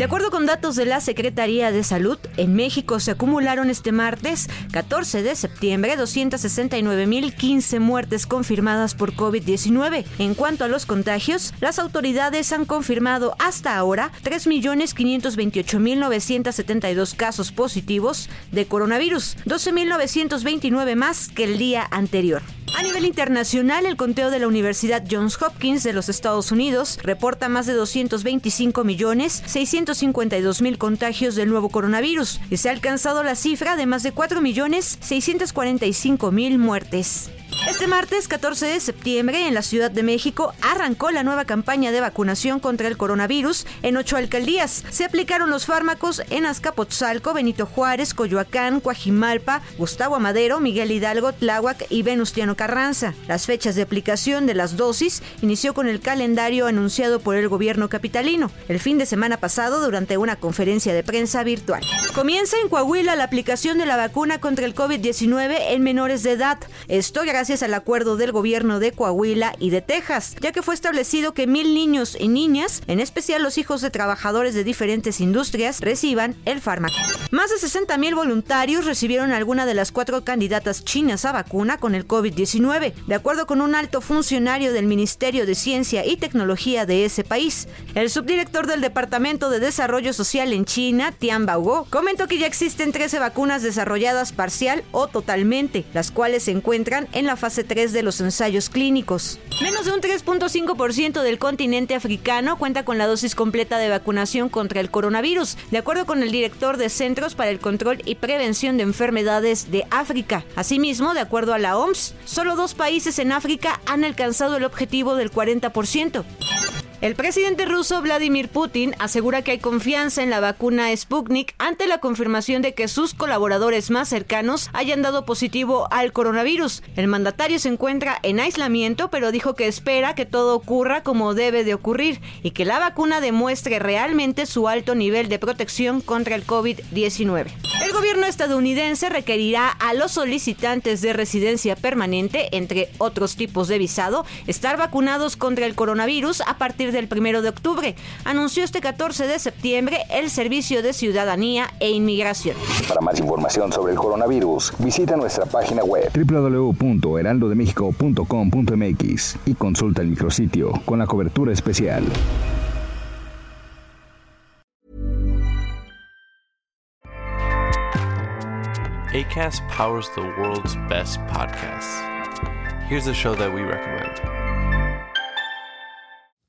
De acuerdo con datos de la Secretaría de Salud, en México se acumularon este martes 14 de septiembre 269.015 muertes confirmadas por COVID-19. En cuanto a los contagios, las autoridades han confirmado hasta ahora 3.528.972 casos positivos de coronavirus, 12.929 más que el día anterior. A nivel internacional, el conteo de la Universidad Johns Hopkins de los Estados Unidos reporta más de 225 millones 652 mil contagios del nuevo coronavirus y se ha alcanzado la cifra de más de 4 millones 645 mil muertes. Este martes 14 de septiembre en la Ciudad de México arrancó la nueva campaña de vacunación contra el coronavirus en ocho alcaldías. Se aplicaron los fármacos en Azcapotzalco, Benito Juárez, Coyoacán, Coajimalpa, Gustavo Amadero, Miguel Hidalgo, Tláhuac y Venustiano Carranza. Las fechas de aplicación de las dosis inició con el calendario anunciado por el gobierno capitalino el fin de semana pasado durante una conferencia de prensa virtual. Comienza en Coahuila la aplicación de la vacuna contra el COVID-19 en menores de edad. Esto gracias al acuerdo del gobierno de Coahuila y de Texas, ya que fue establecido que mil niños y niñas, en especial los hijos de trabajadores de diferentes industrias, reciban el fármaco. Más de 60 mil voluntarios recibieron alguna de las cuatro candidatas chinas a vacuna con el COVID-19, de acuerdo con un alto funcionario del Ministerio de Ciencia y Tecnología de ese país. El subdirector del Departamento de Desarrollo Social en China, Tian Baogo, comentó que ya existen 13 vacunas desarrolladas parcial o totalmente, las cuales se encuentran en la fase 3 de los ensayos clínicos. Menos de un 3.5% del continente africano cuenta con la dosis completa de vacunación contra el coronavirus, de acuerdo con el director de Centros para el Control y Prevención de Enfermedades de África. Asimismo, de acuerdo a la OMS, solo dos países en África han alcanzado el objetivo del 40%. El presidente ruso Vladimir Putin asegura que hay confianza en la vacuna Sputnik ante la confirmación de que sus colaboradores más cercanos hayan dado positivo al coronavirus. El mandatario se encuentra en aislamiento, pero dijo que espera que todo ocurra como debe de ocurrir y que la vacuna demuestre realmente su alto nivel de protección contra el COVID-19. El gobierno estadounidense requerirá a los solicitantes de residencia permanente, entre otros tipos de visado, estar vacunados contra el coronavirus a partir del 1 de octubre, anunció este 14 de septiembre el Servicio de Ciudadanía e Inmigración. Para más información sobre el coronavirus, visita nuestra página web www.heraldodemexico.com.mx y consulta el micrositio con la cobertura especial. ACAST powers the world's best podcasts. Here's a show that we recommend.